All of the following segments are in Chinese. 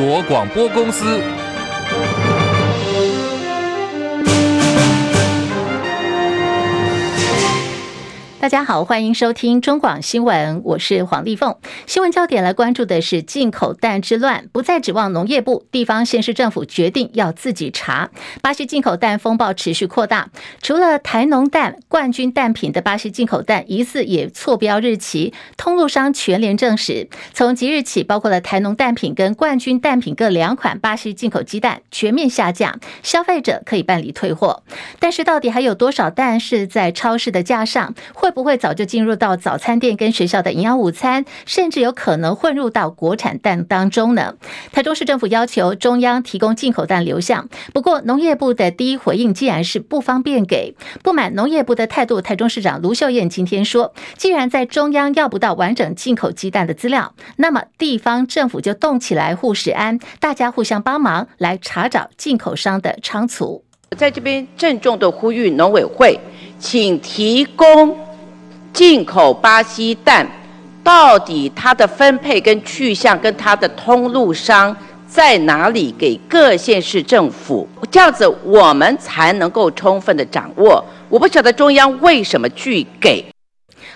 国广播公司。家好，欢迎收听中广新闻，我是黄丽凤。新闻焦点来关注的是进口蛋之乱，不再指望农业部，地方县市政府决定要自己查。巴西进口蛋风暴持续扩大，除了台农蛋、冠军蛋品的巴西进口蛋疑似也错标日期，通路商全联证实，从即日起，包括了台农蛋品跟冠军蛋品各两款巴西进口鸡蛋全面下架，消费者可以办理退货。但是到底还有多少蛋是在超市的架上？会不不会早就进入到早餐店跟学校的营养午餐，甚至有可能混入到国产蛋当中呢？台中市政府要求中央提供进口蛋流向，不过农业部的第一回应既然是不方便给，不满农业部的态度，台中市长卢秀燕今天说，既然在中央要不到完整进口鸡蛋的资料，那么地方政府就动起来护食安，大家互相帮忙来查找进口商的仓储。在这边郑重的呼吁农委会，请提供。进口巴西蛋到底它的分配跟去向跟它的通路商在哪里？给各县市政府，这样子我们才能够充分的掌握。我不晓得中央为什么拒给。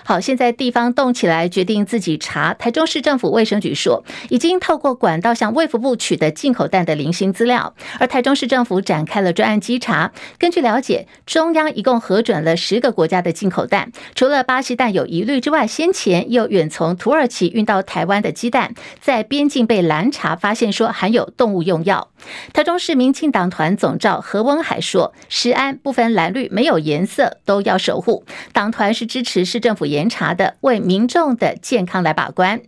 好，现在地方动起来，决定自己查。台中市政府卫生局说，已经透过管道向卫福部取得进口蛋的零星资料，而台中市政府展开了专案稽查。根据了解，中央一共核准了十个国家的进口蛋，除了巴西蛋有疑虑之外，先前又远从土耳其运到台湾的鸡蛋，在边境被拦查，发现说含有动物用药。台中市民进党团总召何文海说，食安不分蓝绿，没有颜色都要守护。党团是支持市政府严查的，为民众的健康来把关。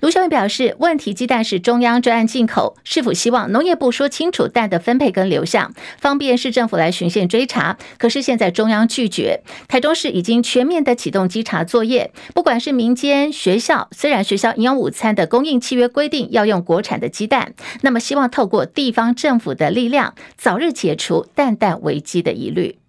卢秀燕表示，问题鸡蛋是中央专案进口，是否希望农业部说清楚蛋的分配跟流向，方便市政府来循线追查？可是现在中央拒绝，台中市已经全面的启动稽查作业，不管是民间学校，虽然学校营养午餐的供应契约规定要用国产的鸡蛋，那么希望透过地方政府的力量，早日解除蛋蛋危机的疑虑。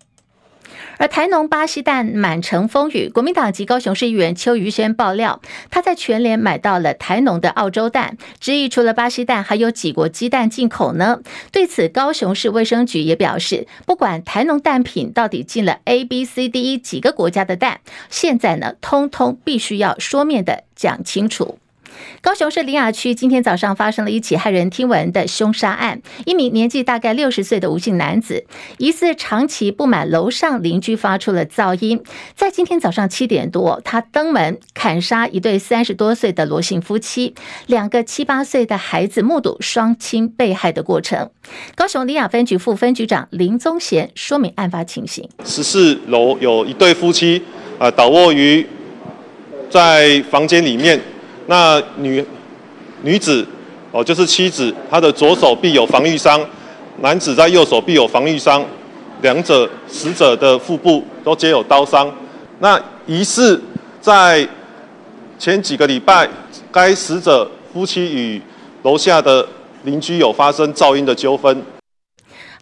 而台农巴西蛋满城风雨，国民党籍高雄市议员邱于轩爆料，他在全联买到了台农的澳洲蛋，质疑除了巴西蛋，还有几国鸡蛋进口呢？对此，高雄市卫生局也表示，不管台农蛋品到底进了 A、B、C、D、E 几个国家的蛋，现在呢，通通必须要书面的讲清楚。高雄市林雅区今天早上发生了一起骇人听闻的凶杀案，一名年纪大概六十岁的吴姓男子，疑似长期不满楼上邻居发出了噪音，在今天早上七点多，他登门砍杀一对三十多岁的罗姓夫妻，两个七八岁的孩子目睹双亲被害的过程。高雄林雅分局副分局长林宗贤说明案发情形：十四楼有一对夫妻，啊，倒卧于在房间里面。那女女子哦，就是妻子，她的左手臂有防御伤，男子在右手臂有防御伤，两者死者的腹部都皆有刀伤。那疑似在前几个礼拜，该死者夫妻与楼下的邻居有发生噪音的纠纷。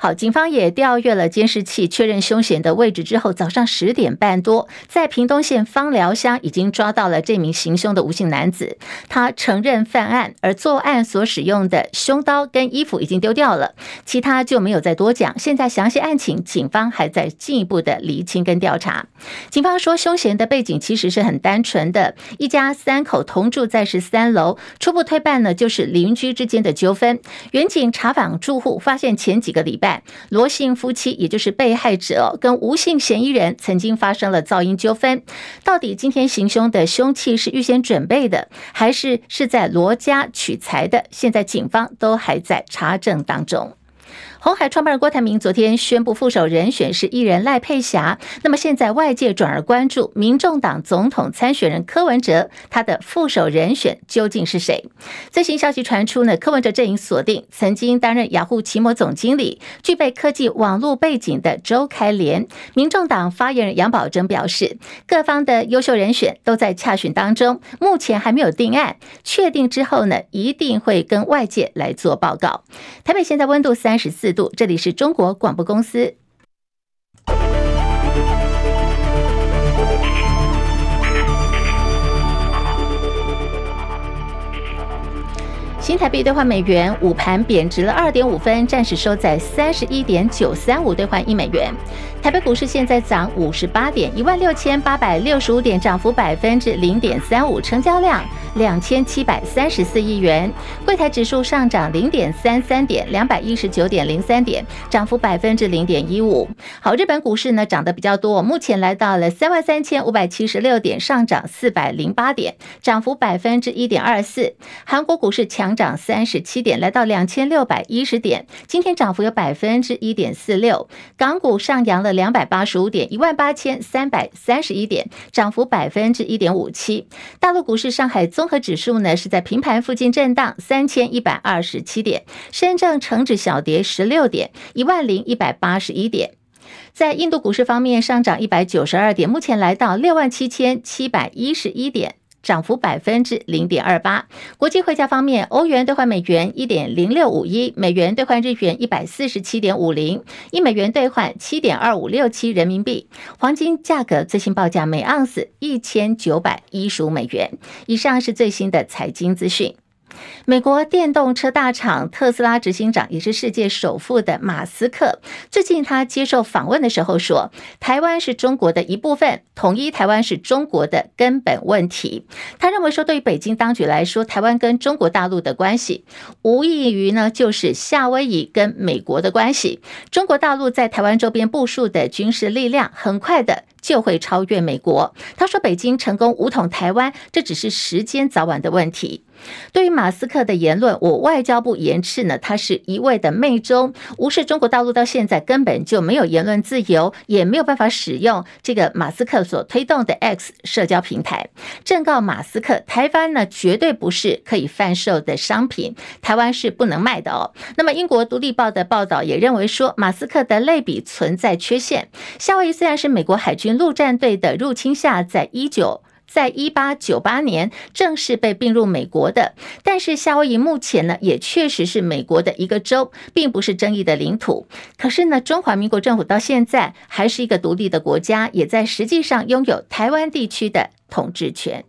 好，警方也调阅了监视器，确认凶嫌的位置之后，早上十点半多，在屏东县芳寮乡已经抓到了这名行凶的吴姓男子。他承认犯案，而作案所使用的凶刀跟衣服已经丢掉了，其他就没有再多讲。现在详细案情，警方还在进一步的厘清跟调查。警方说，凶嫌的背景其实是很单纯的，一家三口同住在十三楼，初步推断呢就是邻居之间的纠纷。远警查访住户，发现前几个礼拜。罗姓夫妻，也就是被害者，跟吴姓嫌疑人曾经发生了噪音纠纷。到底今天行凶的凶器是预先准备的，还是是在罗家取材的？现在警方都还在查证当中。红海创办人郭台铭昨天宣布副手人选是艺人赖佩霞，那么现在外界转而关注民众党总统参选人柯文哲，他的副手人选究竟是谁？最新消息传出呢，柯文哲阵营锁定曾经担任雅虎奇摩总经理、具备科技网络背景的周开莲。民众党发言人杨宝珍表示，各方的优秀人选都在洽询当中，目前还没有定案，确定之后呢，一定会跟外界来做报告。台北现在温度三十四度，这里是中国广播公司。新台币兑换美元，午盘贬值了二点五分，暂时收在三十一点九三五兑换一美元。台北股市现在涨五十八点，一万六千八百六十五点，涨幅百分之零点三五，成交量两千七百三十四亿元。柜台指数上涨零点三三点，两百一十九点零三点，涨幅百分之零点一五。好，日本股市呢涨得比较多，目前来到了三万三千五百七十六点，上涨四百零八点，涨幅百分之一点二四。韩国股市强涨三十七点，来到两千六百一十点，今天涨幅有百分之一点四六。港股上扬了。两百八十五点，一万八千三百三十一点，涨幅百分之一点五七。大陆股市，上海综综合指数呢是在平盘附近震荡，三千一百二十七点。深圳成指小跌十六点，一万零一百八十一点。在印度股市方面，上涨一百九十二点，目前来到六万七千七百一十一点。涨幅百分之零点二八。国际汇价方面，欧元兑换美元一点零六五一，美元兑换日元一百四十七点五零，一美元兑换七点二五六七人民币。黄金价格最新报价每盎司一千九百一十五美元。以上是最新的财经资讯。美国电动车大厂特斯拉执行长，也是世界首富的马斯克，最近他接受访问的时候说：“台湾是中国的一部分，统一台湾是中国的根本问题。”他认为说，对于北京当局来说，台湾跟中国大陆的关系，无异于呢就是夏威夷跟美国的关系。中国大陆在台湾周边部署的军事力量，很快的就会超越美国。他说：“北京成功武统台湾，这只是时间早晚的问题。”对于马斯克的言论，我外交部严斥呢，他是一味的媚中，无视中国大陆到现在根本就没有言论自由，也没有办法使用这个马斯克所推动的 X 社交平台。正告马斯克，台湾呢绝对不是可以贩售的商品，台湾是不能卖的哦。那么英国独立报的报道也认为说，马斯克的类比存在缺陷。夏威夷虽然是美国海军陆战队的入侵下，在一九。在一八九八年正式被并入美国的，但是夏威夷目前呢也确实是美国的一个州，并不是争议的领土。可是呢，中华民国政府到现在还是一个独立的国家，也在实际上拥有台湾地区的统治权。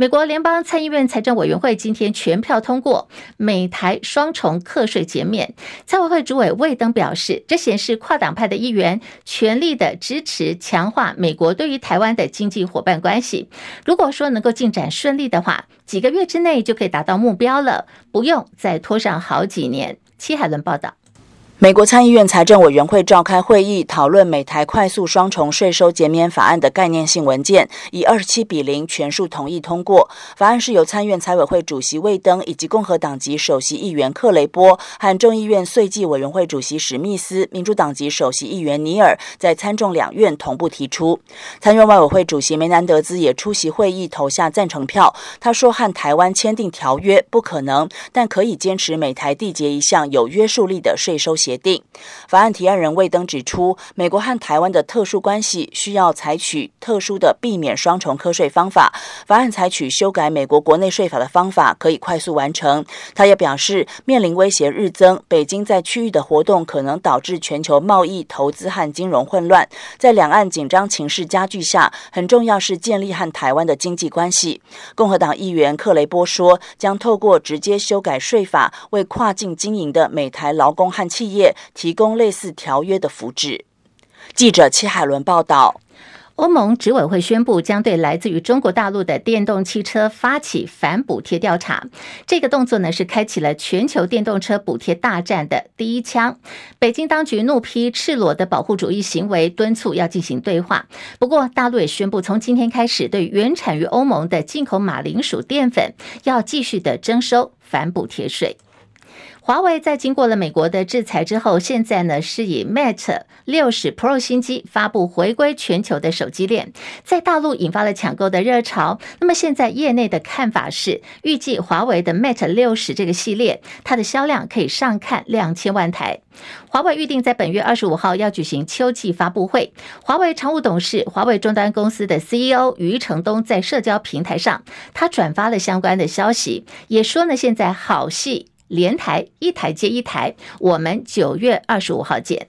美国联邦参议院财政委员会今天全票通过美台双重课税减免。财委会主委魏登表示，这显示跨党派的议员全力的支持强化美国对于台湾的经济伙伴关系。如果说能够进展顺利的话，几个月之内就可以达到目标了，不用再拖上好几年。戚海伦报道。美国参议院财政委员会召开会议，讨论美台快速双重税收减免法案的概念性文件，以二十七比零全数同意通过。法案是由参院财委会主席魏登以及共和党籍首席议员克雷波和众议院税计委员会主席史密斯、民主党籍首席议员尼尔在参众两院同步提出。参院外委会主席梅南德兹也出席会议，投下赞成票。他说：“和台湾签订条约不可能，但可以坚持美台缔结一项有约束力的税收协。”协定法案提案人魏登指出，美国和台湾的特殊关系需要采取特殊的避免双重课税方法。法案采取修改美国国内税法的方法，可以快速完成。他也表示，面临威胁日增，北京在区域的活动可能导致全球贸易、投资和金融混乱。在两岸紧张情势加剧下，很重要是建立和台湾的经济关系。共和党议员克雷波说，将透过直接修改税法，为跨境经营的美台劳工和企业。业提供类似条约的福祉。记者戚海伦报道。欧盟执委会宣布将对来自于中国大陆的电动汽车发起反补贴调查。这个动作呢，是开启了全球电动车补贴大战的第一枪。北京当局怒批赤裸的保护主义行为，敦促要进行对话。不过，大陆也宣布从今天开始，对原产于欧盟的进口马铃薯淀粉要继续的征收反补贴税。华为在经过了美国的制裁之后，现在呢是以 Mate 六十 Pro 新机发布回归全球的手机链，在大陆引发了抢购的热潮。那么现在业内的看法是，预计华为的 Mate 六十这个系列，它的销量可以上看两千万台。华为预定在本月二十五号要举行秋季发布会。华为常务董事、华为终端公司的 CEO 余承东在社交平台上，他转发了相关的消息，也说呢，现在好戏。连台一台接一台，我们九月二十五号见。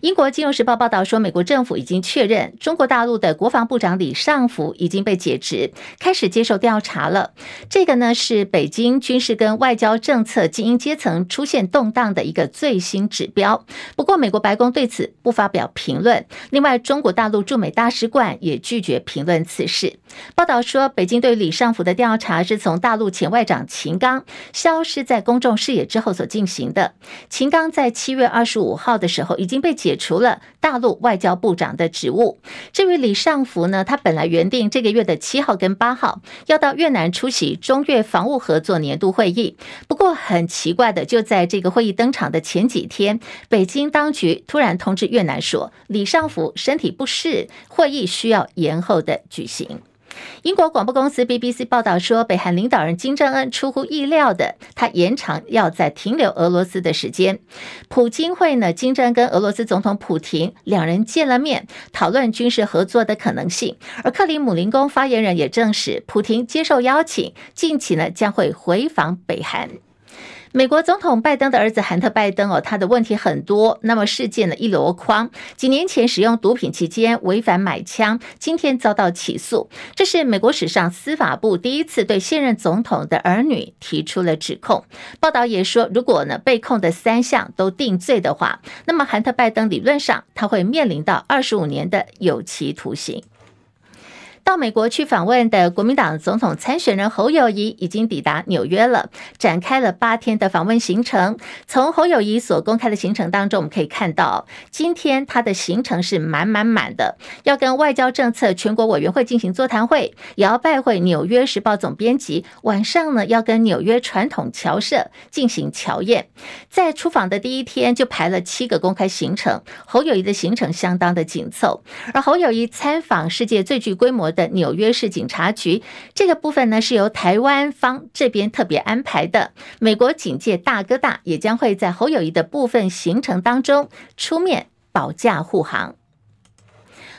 英国金融时报报道说，美国政府已经确认，中国大陆的国防部长李尚福已经被解职，开始接受调查了。这个呢，是北京军事跟外交政策精英阶层出现动荡的一个最新指标。不过，美国白宫对此不发表评论。另外，中国大陆驻美大使馆也拒绝评论此事。报道说，北京对李尚福的调查是从大陆前外长秦刚消失在公众视野之后所进行的。秦刚在七月二十五号的时候已经被解除了大陆外交部长的职务。至于李尚福呢，他本来原定这个月的七号跟八号要到越南出席中越防务合作年度会议。不过很奇怪的，就在这个会议登场的前几天，北京当局突然通知越南说，李尚福身体不适，会议需要延后的举行。英国广播公司 BBC 报道说，北韩领导人金正恩出乎意料的，他延长要在停留俄罗斯的时间。普京会呢，金正恩跟俄罗斯总统普廷两人见了面，讨论军事合作的可能性。而克里姆林宫发言人也证实，普廷接受邀请，近期呢将会回访北韩。美国总统拜登的儿子韩特·拜登哦，他的问题很多。那么事件呢一箩筐，几年前使用毒品期间违反买枪，今天遭到起诉。这是美国史上司法部第一次对现任总统的儿女提出了指控。报道也说，如果呢被控的三项都定罪的话，那么韩特·拜登理论上他会面临到二十五年的有期徒刑。到美国去访问的国民党总统参选人侯友谊已经抵达纽约了，展开了八天的访问行程。从侯友谊所公开的行程当中，我们可以看到，今天他的行程是满满满的，要跟外交政策全国委员会进行座谈会，也要拜会《纽约时报》总编辑。晚上呢，要跟纽约传统侨社进行侨宴。在出访的第一天就排了七个公开行程，侯友谊的行程相当的紧凑。而侯友谊参访世界最具规模的纽约市警察局这个部分呢，是由台湾方这边特别安排的。美国警界大哥大也将会在侯友谊的部分行程当中出面保驾护航。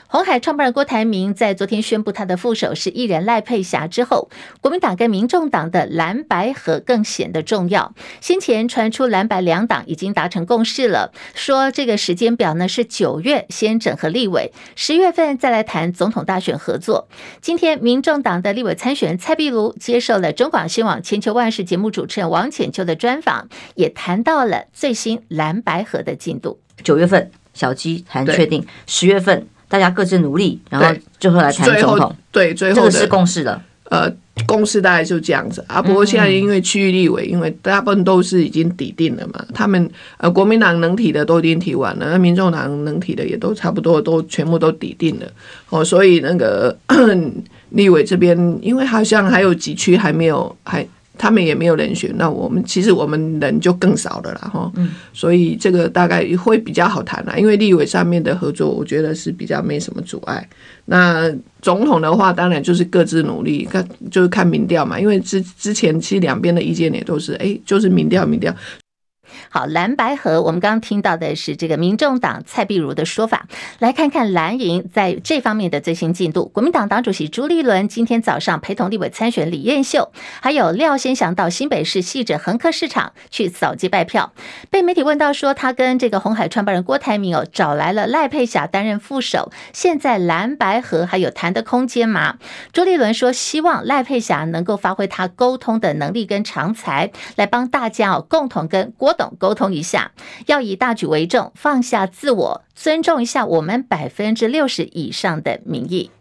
鸿海创办人郭台铭在昨天宣布他的副手是艺人赖佩霞之后，国民党跟民众党的蓝白合更显得重要。先前传出蓝白两党已经达成共识了，说这个时间表呢是九月先整合立委，十月份再来谈总统大选合作。今天民众党的立委参选人蔡壁如接受了中广新闻网千秋万世节目主持人王浅秋的专访，也谈到了最新蓝白合的进度。九月份小鸡谈确定，十月份。大家各自努力，然后最后来谈总统。对，最后这个是共识的。呃，共识大概就这样子啊。不过现在因为区域立委，因为大部分都是已经抵定了嘛，他们呃国民党能提的都已经提完了，那民众党能提的也都差不多都全部都抵定了。哦，所以那个 立委这边，因为好像还有几区还没有还。他们也没有人选，那我们其实我们人就更少了啦，哈，嗯，所以这个大概会比较好谈啦，因为立委上面的合作，我觉得是比较没什么阻碍。那总统的话，当然就是各自努力，看就是看民调嘛，因为之之前其实两边的意见也都是，哎，就是民调，民调。好，蓝白合，我们刚刚听到的是这个民众党蔡壁如的说法。来看看蓝营在这方面的最新进度。国民党党主席朱立伦今天早上陪同立委参选李彦秀，还有廖先祥到新北市汐止横客市场去扫街拜票。被媒体问到说，他跟这个红海创办人郭台铭哦找来了赖佩霞担任副手，现在蓝白合还有谈的空间吗？朱立伦说，希望赖佩霞能够发挥他沟通的能力跟长才，来帮大家哦共同跟郭等。沟通一下，要以大局为重，放下自我，尊重一下我们百分之六十以上的民意。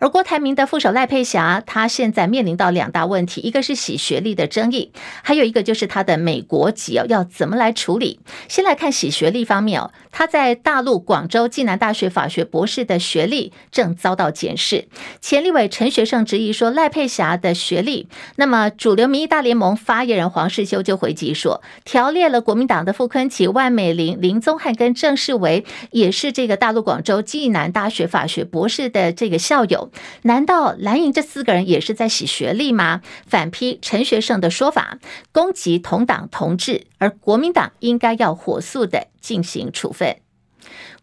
而郭台铭的副手赖佩霞，他现在面临到两大问题，一个是洗学历的争议，还有一个就是他的美国籍哦，要怎么来处理？先来看洗学历方面哦，他在大陆广州暨南大学法学博士的学历正遭到检视。前立委陈学圣质疑说赖佩霞的学历，那么主流民意大联盟发言人黄世修就回击说，条列了国民党的傅昆萁、万美玲、林宗翰跟郑世维，也是这个大陆广州暨南大学法学博士的这个校有。难道蓝营这四个人也是在洗学历吗？反批陈学圣的说法，攻击同党同志，而国民党应该要火速的进行处分。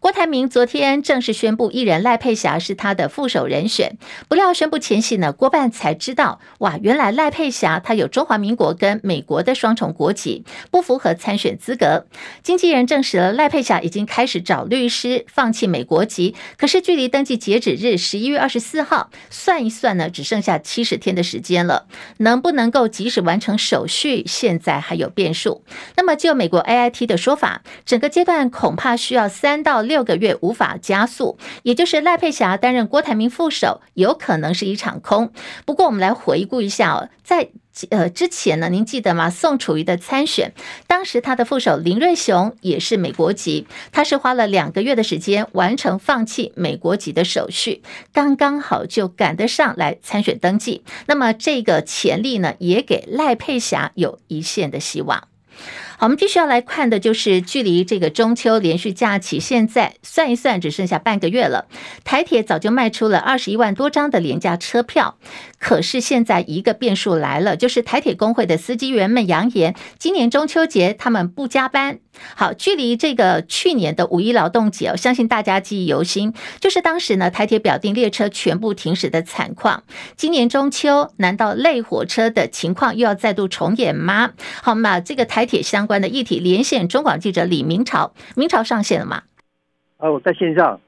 郭台铭昨天正式宣布，艺人赖佩霞是他的副手人选。不料宣布前夕呢，郭办才知道，哇，原来赖佩霞她有中华民国跟美国的双重国籍，不符合参选资格。经纪人证实了，赖佩霞已经开始找律师放弃美国籍。可是距离登记截止日十一月二十四号，算一算呢，只剩下七十天的时间了。能不能够及时完成手续，现在还有变数。那么就美国 AIT 的说法，整个阶段恐怕需要三到六个月，无法加速。也就是赖佩霞担任郭台铭副手，有可能是一场空。不过我们来回顾一下哦，在。呃，之前呢，您记得吗？宋楚瑜的参选，当时他的副手林瑞雄也是美国籍，他是花了两个月的时间完成放弃美国籍的手续，刚刚好就赶得上来参选登记。那么这个潜力呢，也给赖佩霞有一线的希望。我们继续要来看的就是距离这个中秋连续假期，现在算一算只剩下半个月了。台铁早就卖出了二十一万多张的廉价车票，可是现在一个变数来了，就是台铁工会的司机员们扬言，今年中秋节他们不加班。好，距离这个去年的五一劳动节，我相信大家记忆犹新，就是当时呢台铁表定列车全部停驶的惨况。今年中秋，难道类火车的情况又要再度重演吗？好嘛，这个台铁相关的议题连线中广记者李明朝，明朝上线了吗？啊，我在线上。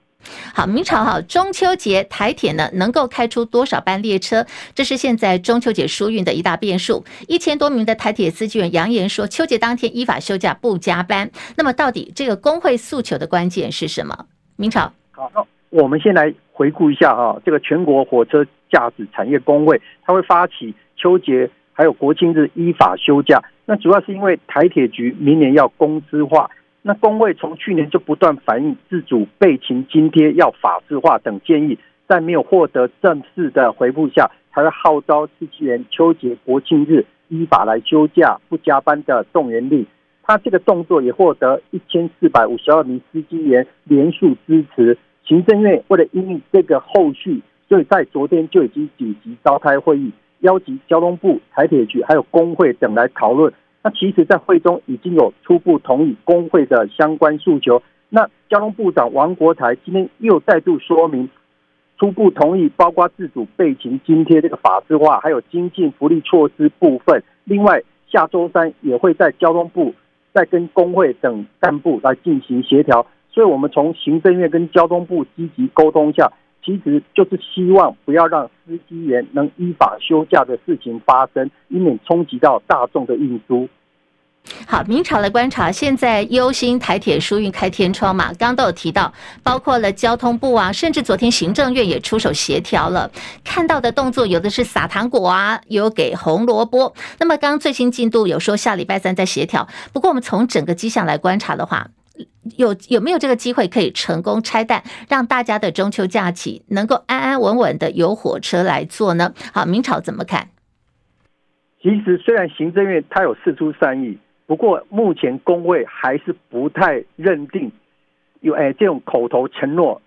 好，明朝哈，中秋节台铁呢能够开出多少班列车？这是现在中秋节疏运的一大变数。一千多名的台铁司机员扬言说，秋节当天依法休假不加班。那么，到底这个工会诉求的关键是什么？明朝好，那我们先来回顾一下哈，这个全国火车驾驶产业工会，它会发起秋节还有国庆日依法休假。那主要是因为台铁局明年要公资化，那工会从去年就不断反映自主备勤津贴要法制化等建议，在没有获得正式的回复下，才会号召司机员秋节国庆日依法来休假不加班的动员令。他这个动作也获得一千四百五十二名司机员连续支持。行政院为了因应这个后续，所以在昨天就已经紧急召开会议。邀集交通部、台铁局还有工会等来讨论。那其实，在会中已经有初步同意工会的相关诉求。那交通部长王国材今天又再度说明，初步同意包括自主备勤津贴这个法制化，还有经济福利措施部分。另外，下周三也会在交通部再跟工会等干部来进行协调。所以，我们从行政院跟交通部积极沟通下。其实就是希望不要让司机员能依法休假的事情发生，以免冲击到大众的运输。好，明朝来观察，现在忧心台铁疏运开天窗嘛，刚都有提到，包括了交通部啊，甚至昨天行政院也出手协调了。看到的动作有的是撒糖果啊，有给红萝卜。那么刚刚最新进度有说下礼拜三再协调，不过我们从整个迹象来观察的话。有有没有这个机会可以成功拆弹，让大家的中秋假期能够安安稳稳的有火车来坐呢？好，明朝怎么看？其实虽然行政院他有四出善意，不过目前工会还是不太认定有哎这种口头承诺，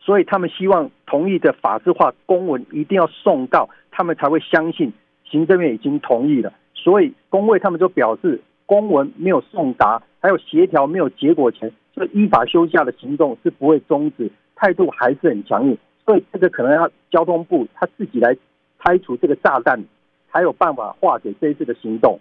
所以他们希望同意的法制化公文一定要送到，他们才会相信行政院已经同意了。所以工会他们就表示，公文没有送达，还有协调没有结果前。这依法休假的行动是不会终止，态度还是很强硬，所以这个可能要交通部他自己来拆除这个炸弹，才有办法化解这一次的行动。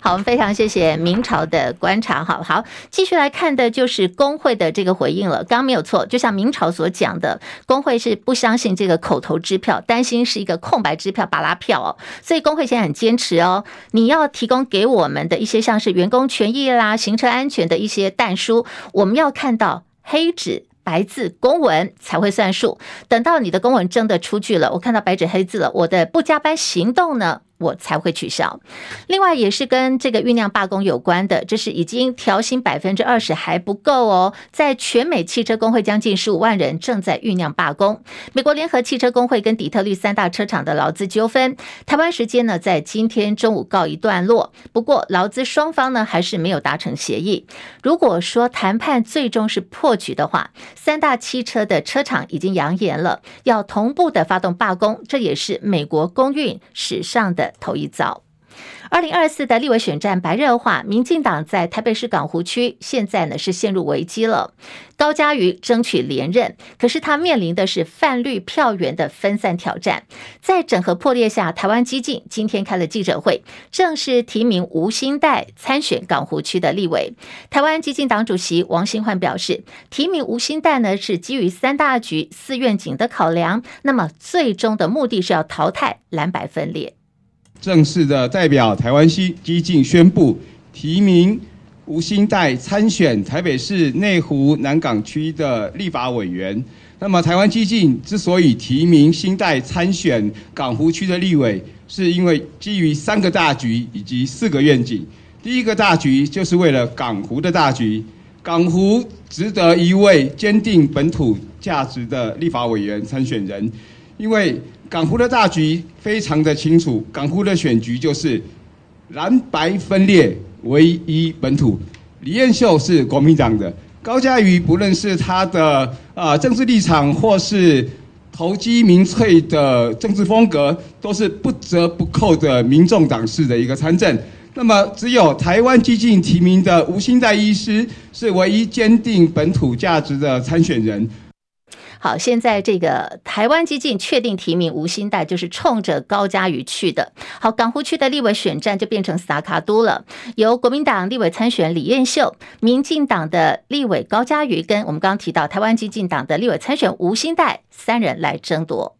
好，我们非常谢谢明朝的观察。好好，继续来看的就是工会的这个回应了。刚刚没有错，就像明朝所讲的，工会是不相信这个口头支票，担心是一个空白支票、巴拉票哦。所以工会现在很坚持哦，你要提供给我们的一些像是员工权益啦、行车安全的一些弹书，我们要看到黑纸白字公文才会算数。等到你的公文真的出具了，我看到白纸黑字了，我的不加班行动呢？我才会取消。另外，也是跟这个酝酿罢工有关的，这是已经调薪百分之二十还不够哦。在全美汽车工会将近十五万人正在酝酿罢工。美国联合汽车工会跟底特律三大车厂的劳资纠纷，台湾时间呢在今天中午告一段落。不过，劳资双方呢还是没有达成协议。如果说谈判最终是破局的话，三大汽车的车厂已经扬言了要同步的发动罢工，这也是美国公运史上的头一遭。二零二四的立委选战白热化，民进党在台北市港湖区现在呢是陷入危机了。高嘉瑜争取连任，可是他面临的是泛绿票源的分散挑战。在整合破裂下，台湾基进今天开了记者会，正式提名吴欣岱参选港湖区的立委。台湾基进党主席王新焕表示，提名吴欣岱呢是基于三大局四愿景的考量，那么最终的目的是要淘汰蓝白分裂。正式的代表台湾基进宣布提名。吴欣岱参选台北市内湖南港区的立法委员。那么，台湾基进之所以提名新代参选港湖区的立委，是因为基于三个大局以及四个愿景。第一个大局就是为了港湖的大局，港湖值得一位坚定本土价值的立法委员参选人，因为港湖的大局非常的清楚，港湖的选局就是蓝白分裂。唯一本土，李彦秀是国民党的，高嘉瑜不论是他的啊、政治立场或是投机民粹的政治风格，都是不折不扣的民众党式的一个参政。那么只有台湾激进提名的吴欣岱医师是唯一坚定本土价值的参选人。好，现在这个台湾基进确定提名吴新代，就是冲着高嘉瑜去的。好，港湖区的立委选战就变成撒卡多了，由国民党立委参选李彦秀、民进党的立委高嘉瑜跟我们刚刚提到台湾基进党的立委参选吴新代三人来争夺。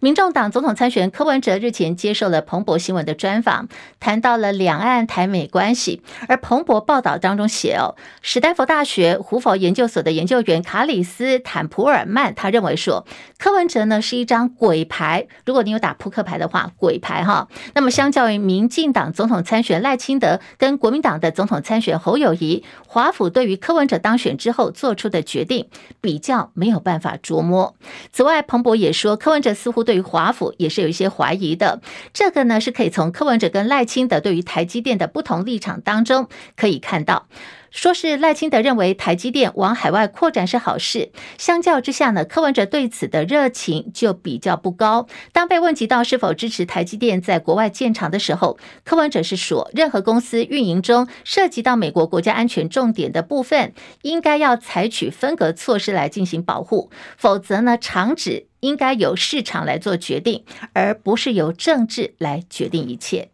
民众党总统参选柯文哲日前接受了彭博新闻的专访，谈到了两岸台美关系。而彭博报道当中写哦，史丹佛大学胡佛研究所的研究员卡里斯坦普尔曼，他认为说，柯文哲呢是一张鬼牌。如果你有打扑克牌的话，鬼牌哈。那么相较于民进党总统参选赖清德跟国民党的总统参选侯友谊，华府对于柯文哲当选之后做出的决定比较没有办法琢磨。此外，彭博也说，柯文哲似乎对于华府也是有一些怀疑的，这个呢是可以从柯文哲跟赖清德对于台积电的不同立场当中可以看到。说是赖清德认为台积电往海外扩展是好事，相较之下呢，柯文哲对此的热情就比较不高。当被问及到是否支持台积电在国外建厂的时候，柯文哲是说，任何公司运营中涉及到美国国家安全重点的部分，应该要采取分隔措施来进行保护，否则呢，厂址应该由市场来做决定，而不是由政治来决定一切。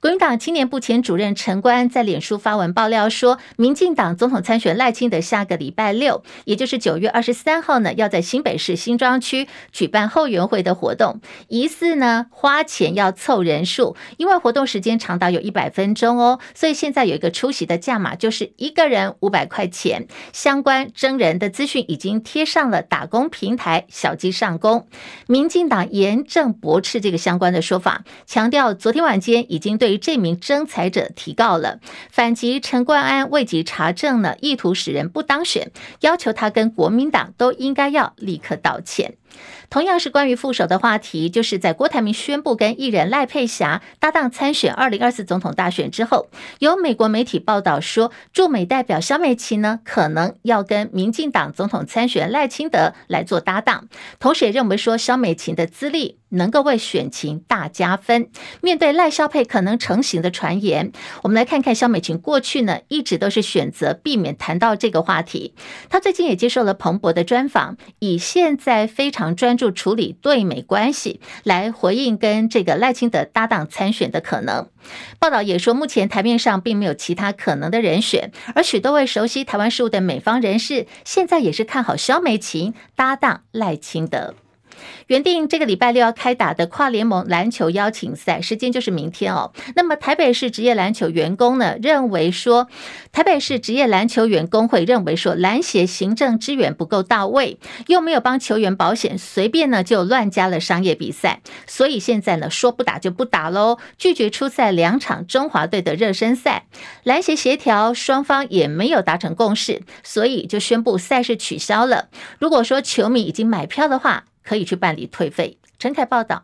国民党青年部前主任陈观在脸书发文爆料说，民进党总统参选赖清德下个礼拜六，也就是九月二十三号呢，要在新北市新庄区举办后援会的活动，疑似呢花钱要凑人数，因为活动时间长达有一百分钟哦，所以现在有一个出席的价码，就是一个人五百块钱。相关征人的资讯已经贴上了打工平台小鸡上工，民进党严正驳斥这个相关的说法，强调昨天晚间已。已经对这名征才者提告了，反击陈冠安未及查证呢，意图使人不当选，要求他跟国民党都应该要立刻道歉。同样是关于副手的话题，就是在郭台铭宣布跟艺人赖佩霞搭档参选二零二四总统大选之后，有美国媒体报道说，驻美代表萧美琴呢可能要跟民进党总统参选赖清德来做搭档，同时也认为说萧美琴的资历能够为选情大加分。面对赖萧配可能成型的传言，我们来看看萧美琴过去呢一直都是选择避免谈到这个话题。她最近也接受了彭博的专访，以现在非常常专。注处理对美关系，来回应跟这个赖清德搭档参选的可能。报道也说，目前台面上并没有其他可能的人选，而许多位熟悉台湾事务的美方人士，现在也是看好萧美琴搭档赖清德。原定这个礼拜六要开打的跨联盟篮球邀请赛，时间就是明天哦。那么台北市职业篮球员工呢，认为说，台北市职业篮球员工会认为说，篮协行政支援不够到位，又没有帮球员保险，随便呢就乱加了商业比赛，所以现在呢说不打就不打喽，拒绝出赛两场中华队的热身赛。篮协协调双方也没有达成共识，所以就宣布赛事取消了。如果说球迷已经买票的话，可以去办理退费。陈凯报道，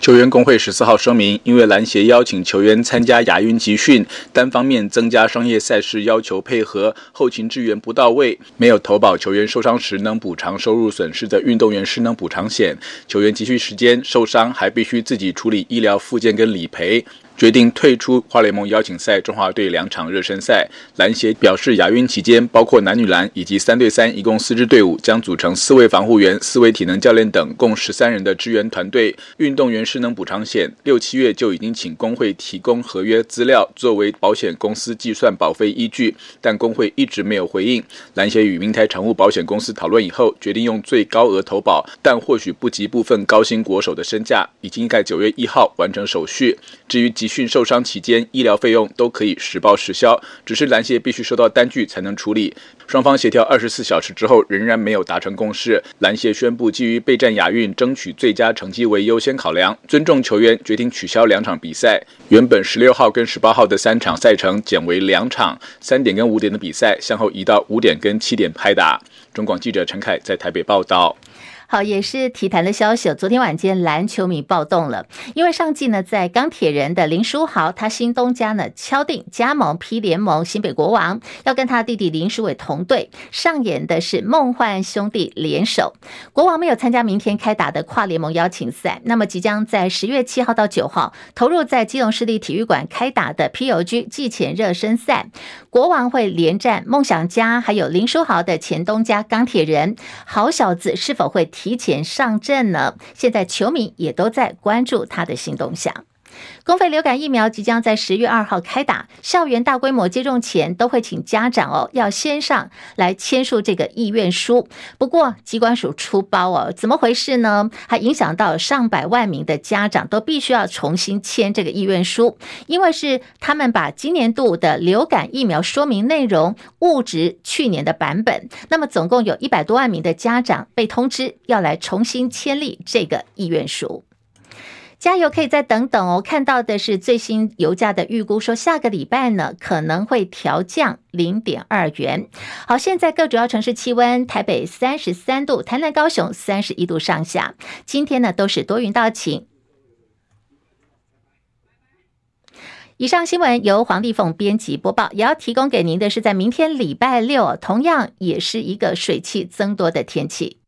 球员工会十四号声明，因为篮协邀请球员参加亚运集训，单方面增加商业赛事要求配合，后勤支援不到位，没有投保球员受伤时能补偿收入损失的运动员失能补偿险，球员急需时间受伤还必须自己处理医疗附件跟理赔。决定退出花联盟邀请赛中华队两场热身赛。篮协表示，亚运期间，包括男女篮以及三对三，一共四支队伍，将组成四位防护员、四位体能教练等，共十三人的支援团队。运动员失能补偿险，六七月就已经请工会提供合约资料作为保险公司计算保费依据，但工会一直没有回应。篮协与明台常务保险公司讨论以后，决定用最高额投保，但或许不及部分高薪国手的身价，已经在九月一号完成手续。至于集训受伤期间医疗费用都可以实报实销，只是篮协必须收到单据才能处理。双方协调二十四小时之后，仍然没有达成共识。篮协宣布，基于备战亚运、争取最佳成绩为优先考量，尊重球员，决定取消两场比赛。原本十六号跟十八号的三场赛程减为两场，三点跟五点的比赛向后移到五点跟七点拍打。中广记者陈凯在台北报道。好，也是体坛的消息。昨天晚间，篮球迷暴动了，因为上季呢，在钢铁人的林书豪，他新东家呢敲定加盟 P 联盟新北国王，要跟他弟弟林书伟同队，上演的是梦幻兄弟联手。国王没有参加明天开打的跨联盟邀请赛，那么即将在十月七号到九号投入在基隆市立体育馆开打的 P.O.G 季前热身赛，国王会连战梦想家，还有林书豪的前东家钢铁人，好小子是否会提前上阵呢？现在球迷也都在关注他的新动向。公费流感疫苗即将在十月二号开打，校园大规模接种前都会请家长哦，要先上来签署这个意愿书。不过机关署出包哦，怎么回事呢？还影响到上百万名的家长都必须要重新签这个意愿书，因为是他们把今年度的流感疫苗说明内容误植去年的版本。那么总共有一百多万名的家长被通知要来重新签立这个意愿书。加油，可以再等等哦。看到的是最新油价的预估，说下个礼拜呢可能会调降零点二元。好，现在各主要城市气温：台北三十三度，台南、高雄三十一度上下。今天呢都是多云到晴。以上新闻由黄丽凤编辑播报，也要提供给您的是，在明天礼拜六，同样也是一个水汽增多的天气。